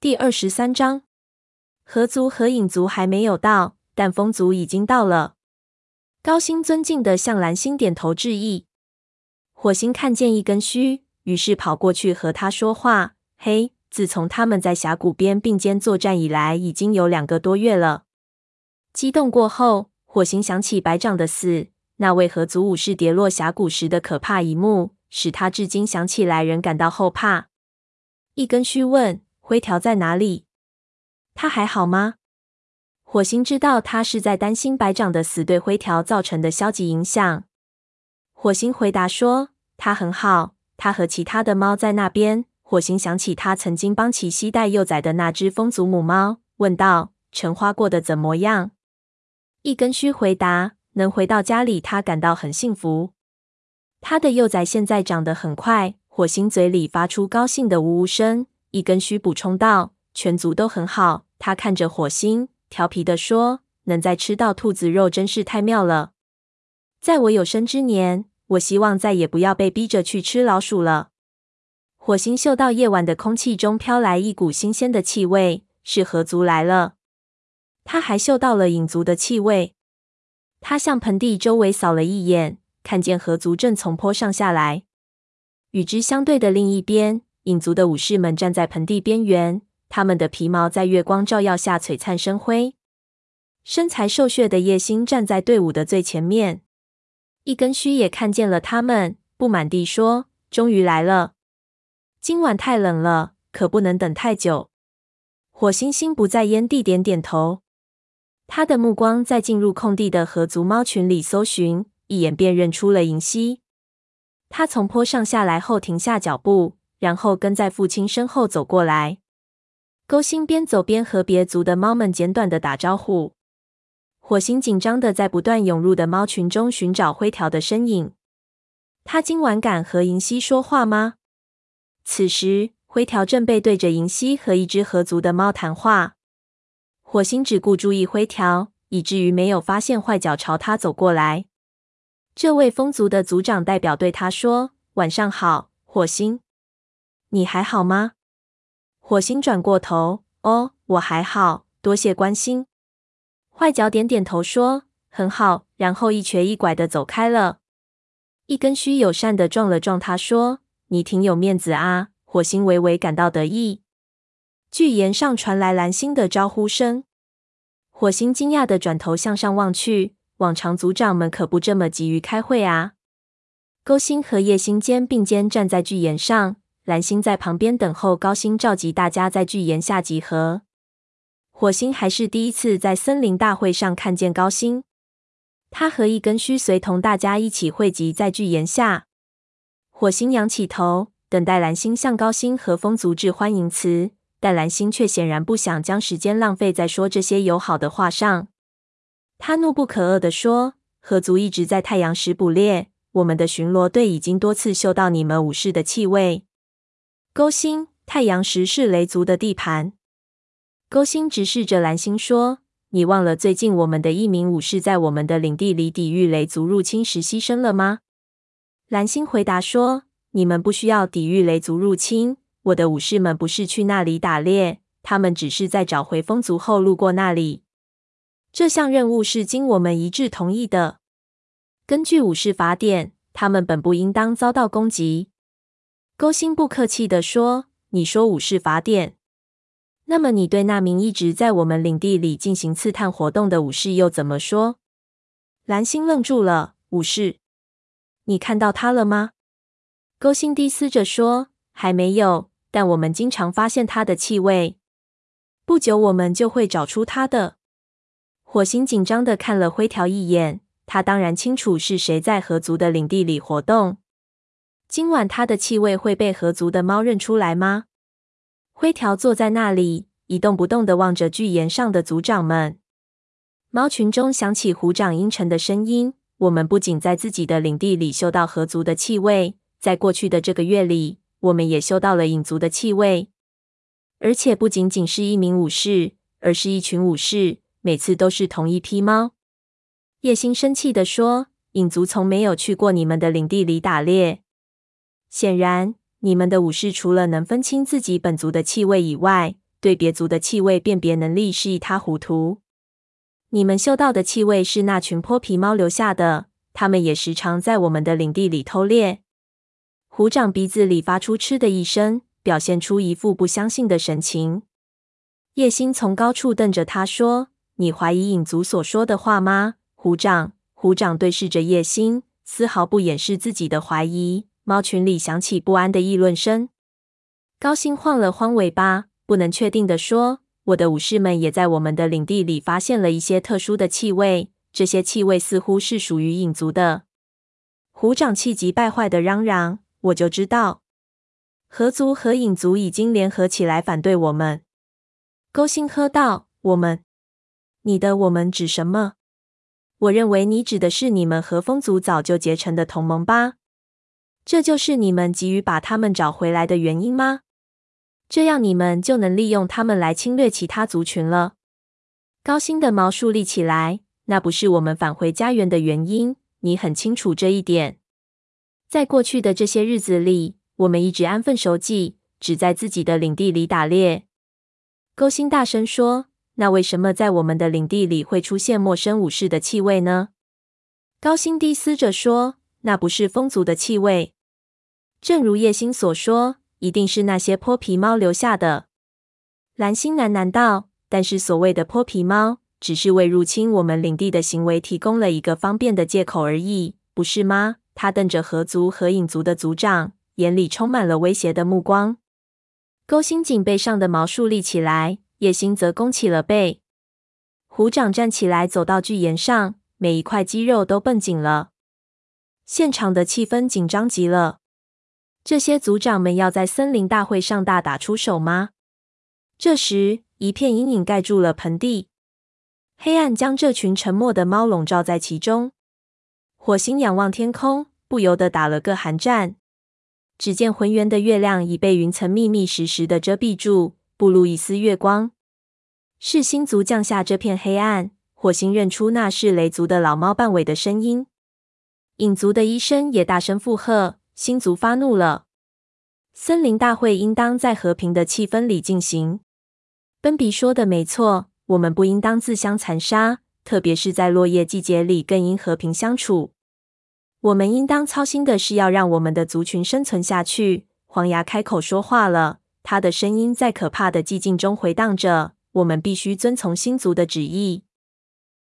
第二十三章，河族和影族还没有到，但风族已经到了。高星尊敬的向蓝星点头致意。火星看见一根须，于是跑过去和他说话：“嘿，自从他们在峡谷边并肩作战以来，已经有两个多月了。”激动过后，火星想起白长的死，那位河族武士跌落峡谷时的可怕一幕，使他至今想起来仍感到后怕。一根须问：“灰条在哪里？他还好吗？”火星知道他是在担心白长的死对灰条造成的消极影响。火星回答说：“他很好，他和其他的猫在那边。”火星想起他曾经帮其携带幼崽的那只风族母猫，问道：“橙花过得怎么样？”一根须回答：“能回到家里，他感到很幸福。他的幼崽现在长得很快。”火星嘴里发出高兴的呜呜声。一根须补充道：“全族都很好。”他看着火星。调皮地说：“能再吃到兔子肉真是太妙了。在我有生之年，我希望再也不要被逼着去吃老鼠了。”火星嗅到夜晚的空气中飘来一股新鲜的气味，是河族来了。他还嗅到了影族的气味。他向盆地周围扫了一眼，看见河族正从坡上下来。与之相对的另一边，影族的武士们站在盆地边缘。他们的皮毛在月光照耀下璀璨生辉。身材瘦削的叶星站在队伍的最前面。一根须也看见了他们，不满地说：“终于来了。今晚太冷了，可不能等太久。”火星心不在焉地点点头。他的目光在进入空地的河族猫群里搜寻，一眼便认出了银溪。他从坡上下来后停下脚步，然后跟在父亲身后走过来。勾心边走边和别族的猫们简短的打招呼。火星紧张的在不断涌入的猫群中寻找灰条的身影。他今晚敢和银溪说话吗？此时，灰条正背对着银溪和一只河族的猫谈话。火星只顾注意灰条，以至于没有发现坏脚朝他走过来。这位风族的族长代表对他说：“晚上好，火星，你还好吗？”火星转过头，哦，我还好，多谢关心。坏脚点点头说：“很好。”然后一瘸一拐的走开了。一根须友善的撞了撞他，说：“你挺有面子啊。”火星微微感到得意。巨岩上传来蓝星的招呼声。火星惊讶的转头向上望去，往常族长们可不这么急于开会啊。勾星和叶星肩并肩站在巨岩上。蓝星在旁边等候，高星召集大家在巨岩下集合。火星还是第一次在森林大会上看见高星，他和一根须随同大家一起汇集在巨岩下。火星仰起头，等待蓝星向高星和风族致欢迎词，但蓝星却显然不想将时间浪费在说这些友好的话上。他怒不可遏地说：“河族一直在太阳石捕猎，我们的巡逻队已经多次嗅到你们武士的气味。”勾星，太阳石是雷族的地盘。勾星直视着蓝星说：“你忘了最近我们的一名武士在我们的领地里抵御雷族入侵时牺牲了吗？”蓝星回答说：“你们不需要抵御雷族入侵。我的武士们不是去那里打猎，他们只是在找回风族后路过那里。这项任务是经我们一致同意的。根据武士法典，他们本不应当遭到攻击。”勾心不客气地说：“你说武士法典，那么你对那名一直在我们领地里进行刺探活动的武士又怎么说？”蓝星愣住了。武士，你看到他了吗？勾心低思着说：“还没有，但我们经常发现他的气味。不久我们就会找出他的。”火星紧张的看了灰条一眼，他当然清楚是谁在河族的领地里活动。今晚他的气味会被合族的猫认出来吗？灰条坐在那里一动不动地望着巨岩上的族长们。猫群中响起虎掌阴沉的声音：“我们不仅在自己的领地里嗅到合族的气味，在过去的这个月里，我们也嗅到了影族的气味。而且不仅仅是一名武士，而是一群武士，每次都是同一批猫。”叶星生气地说：“影族从没有去过你们的领地里打猎。”显然，你们的武士除了能分清自己本族的气味以外，对别族的气味辨别能力是一塌糊涂。你们嗅到的气味是那群泼皮猫留下的，他们也时常在我们的领地里偷猎。虎掌鼻子里发出嗤的一声，表现出一副不相信的神情。叶星从高处瞪着他说：“你怀疑影族所说的话吗？”虎掌，虎掌对视着叶星，丝毫不掩饰自己的怀疑。猫群里响起不安的议论声。高星晃了晃尾巴，不能确定地说：“我的武士们也在我们的领地里发现了一些特殊的气味，这些气味似乎是属于影族的。”虎掌气急败坏的嚷嚷：“我就知道，河族和影族已经联合起来反对我们。”勾心喝道：“我们？你的我们指什么？我认为你指的是你们和风族早就结成的同盟吧？这就是你们急于把他们找回来的原因吗？这样你们就能利用他们来侵略其他族群了。”高星的毛竖立起来：“那不是我们返回家园的原因，你很清楚这一点。在过去的这些日子里，我们一直安分守己，只在自己的领地里打猎。”勾心大声说：“那为什么在我们的领地里会出现陌生武士的气味呢？”高心低嘶着说：“那不是风族的气味，正如叶星所说，一定是那些泼皮猫留下的。”蓝星喃喃道：“但是所谓的泼皮猫，只是为入侵我们领地的行为提供了一个方便的借口而已，不是吗？”他瞪着河族和影族的族长，眼里充满了威胁的目光。勾心颈背上的毛竖立起来，叶星则弓起了背。虎掌站起来，走到巨岩上，每一块肌肉都绷紧了。现场的气氛紧张极了。这些族长们要在森林大会上大打出手吗？这时，一片阴影盖住了盆地，黑暗将这群沉默的猫笼罩在其中。火星仰望天空，不由得打了个寒战。只见浑圆的月亮已被云层密密实实的遮蔽住，不露一丝月光。是星族降下这片黑暗。火星认出那是雷族的老猫半尾的声音。影族的医生也大声附和。星族发怒了。森林大会应当在和平的气氛里进行。奔比说的没错，我们不应当自相残杀，特别是在落叶季节里，更应和平相处。我们应当操心的是要让我们的族群生存下去。黄牙开口说话了，他的声音在可怕的寂静中回荡着。我们必须遵从星族的旨意。